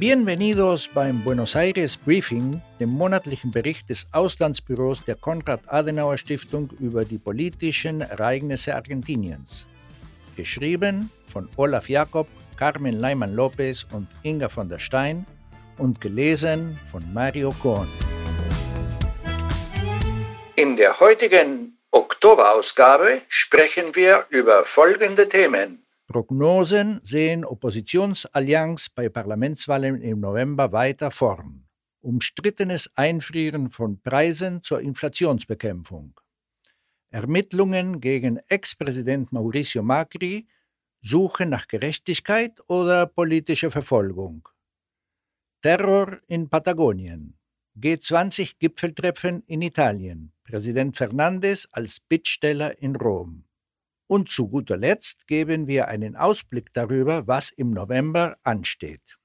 Bienvenidos beim Buenos Aires Briefing, dem monatlichen Bericht des Auslandsbüros der Konrad-Adenauer-Stiftung über die politischen Ereignisse Argentiniens. Geschrieben von Olaf Jakob, Carmen Leimann-Lopez und Inga von der Stein und gelesen von Mario Kohn. In der heutigen Oktoberausgabe sprechen wir über folgende Themen. Prognosen sehen Oppositionsallianz bei Parlamentswahlen im November weiter vorn. Umstrittenes Einfrieren von Preisen zur Inflationsbekämpfung. Ermittlungen gegen Ex-Präsident Mauricio Macri suchen nach Gerechtigkeit oder politische Verfolgung. Terror in Patagonien. G20-Gipfeltreffen in Italien. Präsident Fernandes als Bittsteller in Rom. Und zu guter Letzt geben wir einen Ausblick darüber, was im November ansteht.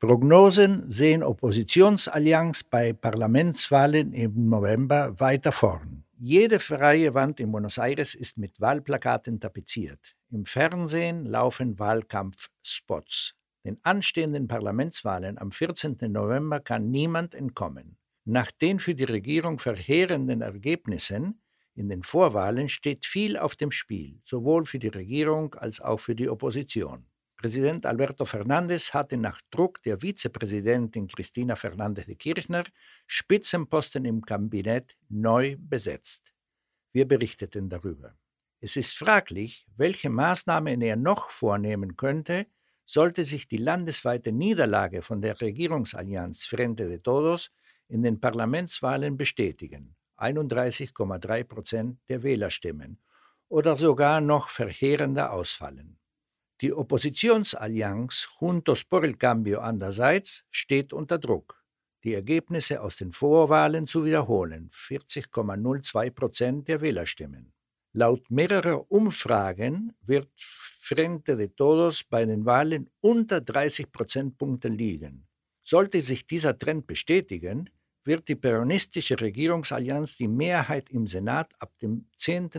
Prognosen sehen Oppositionsallianz bei Parlamentswahlen im November weiter vorn. Jede freie Wand in Buenos Aires ist mit Wahlplakaten tapeziert. Im Fernsehen laufen Wahlkampfspots. Den anstehenden Parlamentswahlen am 14. November kann niemand entkommen. Nach den für die Regierung verheerenden Ergebnissen in den Vorwahlen steht viel auf dem Spiel, sowohl für die Regierung als auch für die Opposition. Präsident Alberto Fernandez hatte nach Druck der Vizepräsidentin Cristina Fernandez de Kirchner Spitzenposten im Kabinett neu besetzt. Wir berichteten darüber. Es ist fraglich, welche Maßnahmen er noch vornehmen könnte, sollte sich die landesweite Niederlage von der Regierungsallianz Frente de Todos in den Parlamentswahlen bestätigen, 31,3 Prozent der Wählerstimmen, oder sogar noch verheerender ausfallen. Die Oppositionsallianz Juntos por el Cambio andererseits steht unter Druck, die Ergebnisse aus den Vorwahlen zu wiederholen, 40,02 Prozent der Wählerstimmen. Laut mehrerer Umfragen wird Frente de Todos bei den Wahlen unter 30 Prozentpunkten liegen. Sollte sich dieser Trend bestätigen, wird die peronistische Regierungsallianz die Mehrheit im Senat ab dem 10.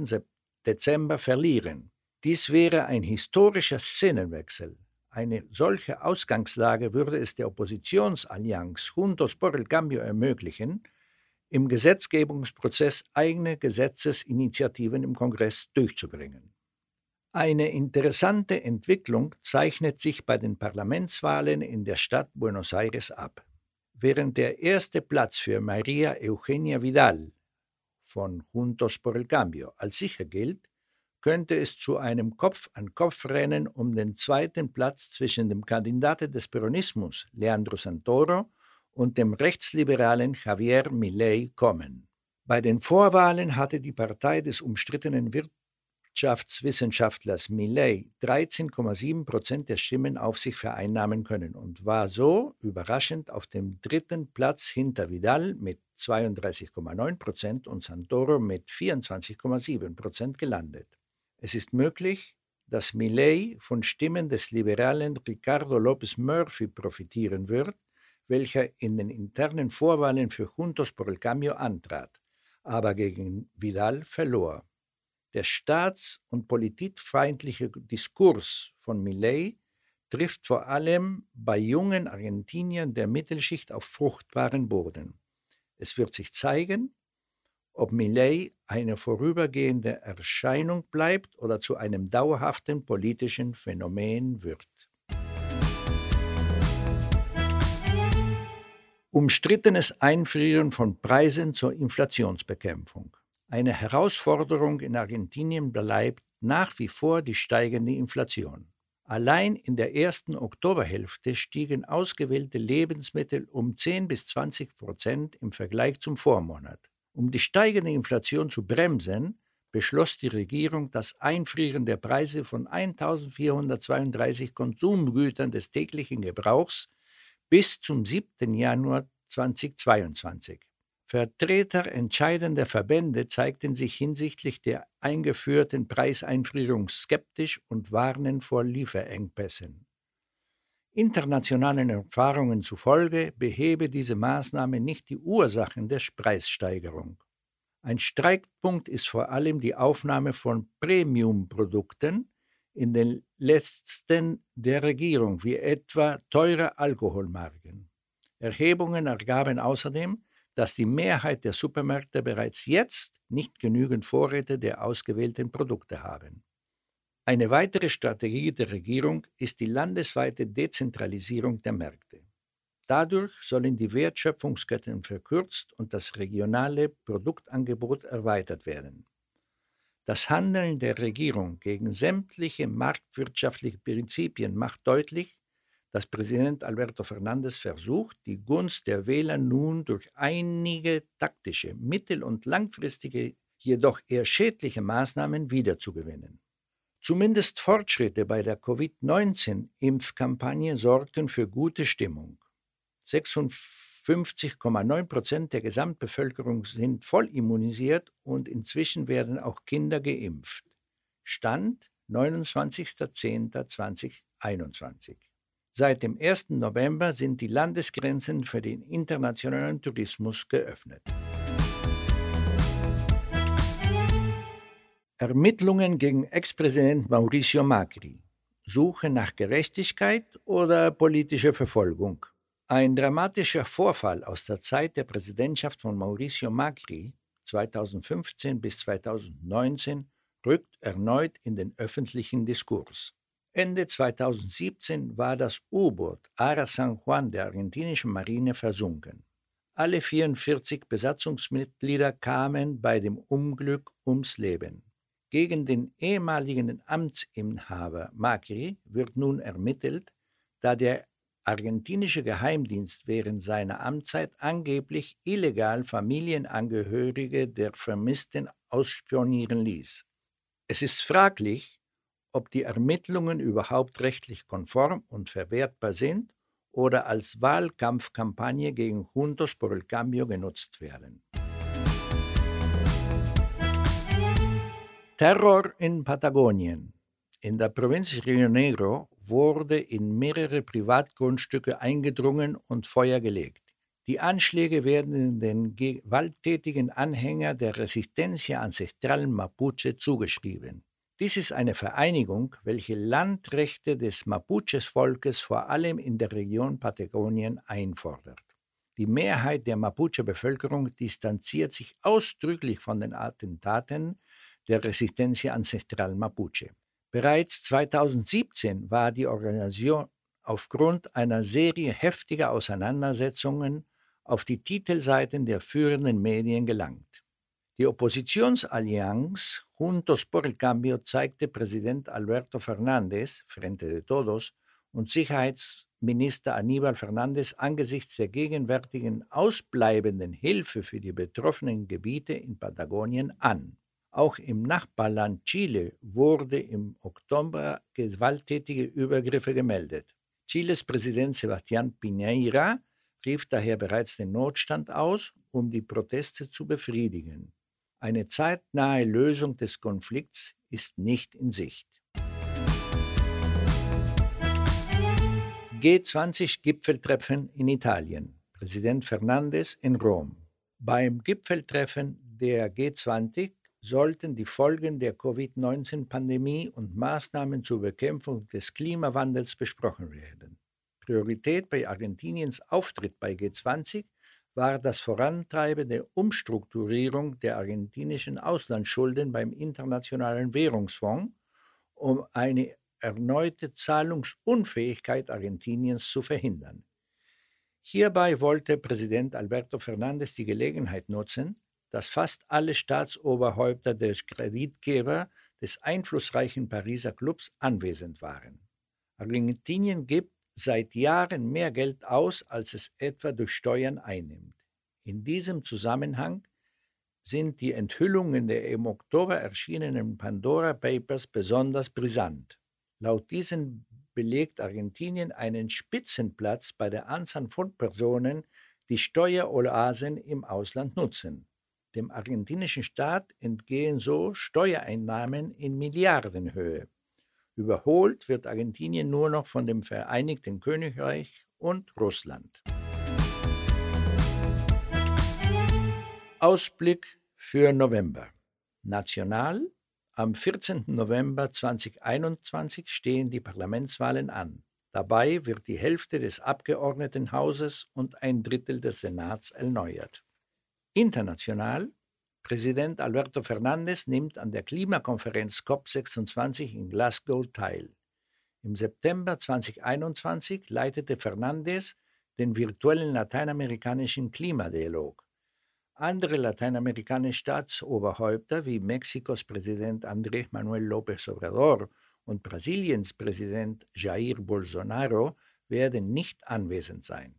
Dezember verlieren. Dies wäre ein historischer Szenenwechsel. Eine solche Ausgangslage würde es der Oppositionsallianz Juntos por el Cambio ermöglichen, im Gesetzgebungsprozess eigene Gesetzesinitiativen im Kongress durchzubringen. Eine interessante Entwicklung zeichnet sich bei den Parlamentswahlen in der Stadt Buenos Aires ab. Während der erste Platz für Maria Eugenia Vidal von Juntos por el Cambio als sicher gilt, könnte es zu einem Kopf-an-Kopf-Rennen um den zweiten Platz zwischen dem Kandidaten des Peronismus, Leandro Santoro, und dem rechtsliberalen Javier Milei kommen. Bei den Vorwahlen hatte die Partei des umstrittenen Wirtschaftswissenschaftlers Millet 13,7 Prozent der Stimmen auf sich vereinnahmen können und war so überraschend auf dem dritten Platz hinter Vidal mit 32,9 Prozent und Santoro mit 24,7 Prozent gelandet. Es ist möglich, dass Millet von Stimmen des liberalen Ricardo López Murphy profitieren wird, welcher in den internen Vorwahlen für Juntos por el Cambio antrat, aber gegen Vidal verlor. Der staats- und politikfeindliche Diskurs von Millet trifft vor allem bei jungen Argentiniern der Mittelschicht auf fruchtbaren Boden. Es wird sich zeigen, ob Millet eine vorübergehende Erscheinung bleibt oder zu einem dauerhaften politischen Phänomen wird. Umstrittenes Einfrieren von Preisen zur Inflationsbekämpfung. Eine Herausforderung in Argentinien bleibt nach wie vor die steigende Inflation. Allein in der ersten Oktoberhälfte stiegen ausgewählte Lebensmittel um 10 bis 20 Prozent im Vergleich zum Vormonat. Um die steigende Inflation zu bremsen, beschloss die Regierung das Einfrieren der Preise von 1432 Konsumgütern des täglichen Gebrauchs bis zum 7. Januar 2022. Vertreter entscheidender Verbände zeigten sich hinsichtlich der eingeführten Preiseinfrierung skeptisch und warnen vor Lieferengpässen. Internationalen Erfahrungen zufolge behebe diese Maßnahme nicht die Ursachen der Preissteigerung. Ein Streikpunkt ist vor allem die Aufnahme von Premium-Produkten, in den letzten der Regierung, wie etwa teure Alkoholmarken. Erhebungen ergaben außerdem, dass die Mehrheit der Supermärkte bereits jetzt nicht genügend Vorräte der ausgewählten Produkte haben. Eine weitere Strategie der Regierung ist die landesweite Dezentralisierung der Märkte. Dadurch sollen die Wertschöpfungsketten verkürzt und das regionale Produktangebot erweitert werden. Das Handeln der Regierung gegen sämtliche marktwirtschaftliche Prinzipien macht deutlich, dass Präsident Alberto Fernandez versucht, die Gunst der Wähler nun durch einige taktische, mittel- und langfristige, jedoch eher schädliche Maßnahmen wiederzugewinnen. Zumindest Fortschritte bei der Covid-19-Impfkampagne sorgten für gute Stimmung. 56,9 Prozent der Gesamtbevölkerung sind voll immunisiert und inzwischen werden auch Kinder geimpft. Stand 29.10.2021. Seit dem 1. November sind die Landesgrenzen für den internationalen Tourismus geöffnet. Ermittlungen gegen Ex-Präsident Mauricio Macri. Suche nach Gerechtigkeit oder politische Verfolgung? Ein dramatischer Vorfall aus der Zeit der Präsidentschaft von Mauricio Macri 2015 bis 2019 rückt erneut in den öffentlichen Diskurs. Ende 2017 war das U-Boot Ara San Juan der argentinischen Marine versunken. Alle 44 Besatzungsmitglieder kamen bei dem Unglück ums Leben. Gegen den ehemaligen Amtsinhaber Macri wird nun ermittelt, da der argentinische Geheimdienst während seiner Amtszeit angeblich illegal Familienangehörige der Vermissten ausspionieren ließ. Es ist fraglich, ob die Ermittlungen überhaupt rechtlich konform und verwertbar sind oder als Wahlkampfkampagne gegen Juntos por el Cambio genutzt werden. Terror in Patagonien. In der Provinz Rio Negro wurde in mehrere Privatgrundstücke eingedrungen und Feuer gelegt. Die Anschläge werden den gewalttätigen Anhänger der Resistencia Ancestral Mapuche zugeschrieben. Dies ist eine Vereinigung, welche Landrechte des Mapuches-Volkes vor allem in der Region Patagonien einfordert. Die Mehrheit der Mapuche-Bevölkerung distanziert sich ausdrücklich von den Attentaten der Resistencia Ancestral Mapuche. Bereits 2017 war die Organisation aufgrund einer Serie heftiger Auseinandersetzungen auf die Titelseiten der führenden Medien gelangt. Die Oppositionsallianz Juntos por el Cambio zeigte Präsident Alberto Fernández, Frente de Todos, und Sicherheitsminister Aníbal Fernández angesichts der gegenwärtigen ausbleibenden Hilfe für die betroffenen Gebiete in Patagonien an. Auch im Nachbarland Chile wurde im Oktober gewalttätige Übergriffe gemeldet. Chiles Präsident Sebastián Piñera rief daher bereits den Notstand aus, um die Proteste zu befriedigen. Eine zeitnahe Lösung des Konflikts ist nicht in Sicht. G20-Gipfeltreffen in Italien. Präsident Fernandes in Rom. Beim Gipfeltreffen der G20 sollten die Folgen der Covid-19-Pandemie und Maßnahmen zur Bekämpfung des Klimawandels besprochen werden. Priorität bei Argentiniens Auftritt bei G20 war das Vorantreiben der Umstrukturierung der argentinischen Auslandsschulden beim Internationalen Währungsfonds, um eine erneute Zahlungsunfähigkeit Argentiniens zu verhindern. Hierbei wollte Präsident Alberto Fernández die Gelegenheit nutzen, dass fast alle Staatsoberhäupter der Kreditgeber des einflussreichen Pariser Clubs anwesend waren. Argentinien gibt seit Jahren mehr Geld aus, als es etwa durch Steuern einnimmt. In diesem Zusammenhang sind die Enthüllungen der im Oktober erschienenen Pandora Papers besonders brisant. Laut diesen belegt Argentinien einen Spitzenplatz bei der Anzahl von Personen, die Steueroasen im Ausland nutzen. Dem argentinischen Staat entgehen so Steuereinnahmen in Milliardenhöhe. Überholt wird Argentinien nur noch von dem Vereinigten Königreich und Russland. Ausblick für November. National Am 14. November 2021 stehen die Parlamentswahlen an. Dabei wird die Hälfte des Abgeordnetenhauses und ein Drittel des Senats erneuert. International Präsident Alberto Fernandez nimmt an der Klimakonferenz COP26 in Glasgow teil. Im September 2021 leitete Fernandez den virtuellen lateinamerikanischen Klimadialog. Andere lateinamerikanische Staatsoberhäupter wie Mexikos Präsident Andrés Manuel López Obrador und Brasiliens Präsident Jair Bolsonaro werden nicht anwesend sein.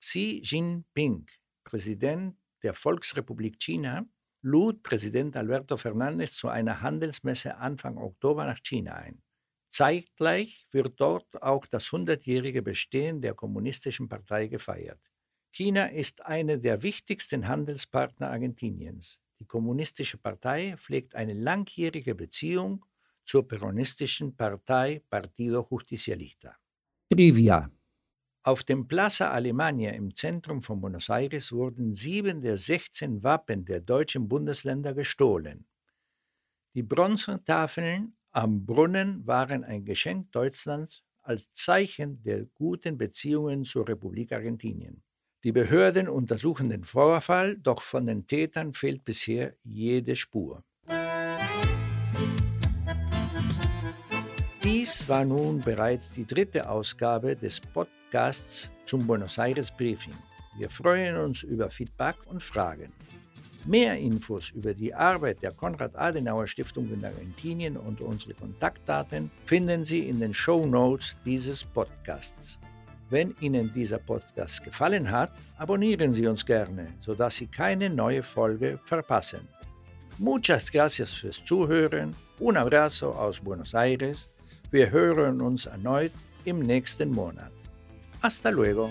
Xi Jinping, Präsident der Volksrepublik China, lud Präsident Alberto Fernandez zu einer Handelsmesse Anfang Oktober nach China ein. Zeitgleich wird dort auch das 100-jährige Bestehen der Kommunistischen Partei gefeiert. China ist einer der wichtigsten Handelspartner Argentiniens. Die Kommunistische Partei pflegt eine langjährige Beziehung zur peronistischen Partei Partido Justicialista. Trivia. Auf dem Plaza Alemania im Zentrum von Buenos Aires wurden sieben der 16 Wappen der deutschen Bundesländer gestohlen. Die Bronzetafeln am Brunnen waren ein Geschenk Deutschlands als Zeichen der guten Beziehungen zur Republik Argentinien. Die Behörden untersuchen den Vorfall, doch von den Tätern fehlt bisher jede Spur. Dies war nun bereits die dritte Ausgabe des Podcasts zum Buenos Aires Briefing. Wir freuen uns über Feedback und Fragen. Mehr Infos über die Arbeit der Konrad-Adenauer-Stiftung in Argentinien und unsere Kontaktdaten finden Sie in den Show Notes dieses Podcasts. Wenn Ihnen dieser Podcast gefallen hat, abonnieren Sie uns gerne, sodass Sie keine neue Folge verpassen. Muchas gracias fürs Zuhören. Un abrazo aus Buenos Aires. Wir hören uns erneut im nächsten Monat. Hasta luego.